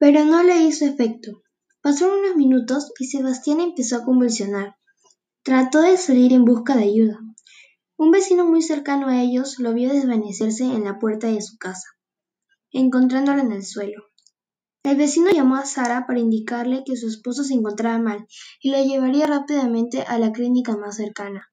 Pero no le hizo efecto. Pasaron unos minutos y Sebastián empezó a convulsionar. Trató de salir en busca de ayuda. Un vecino muy cercano a ellos lo vio desvanecerse en la puerta de su casa, encontrándolo en el suelo. El vecino llamó a Sara para indicarle que su esposo se encontraba mal y lo llevaría rápidamente a la clínica más cercana.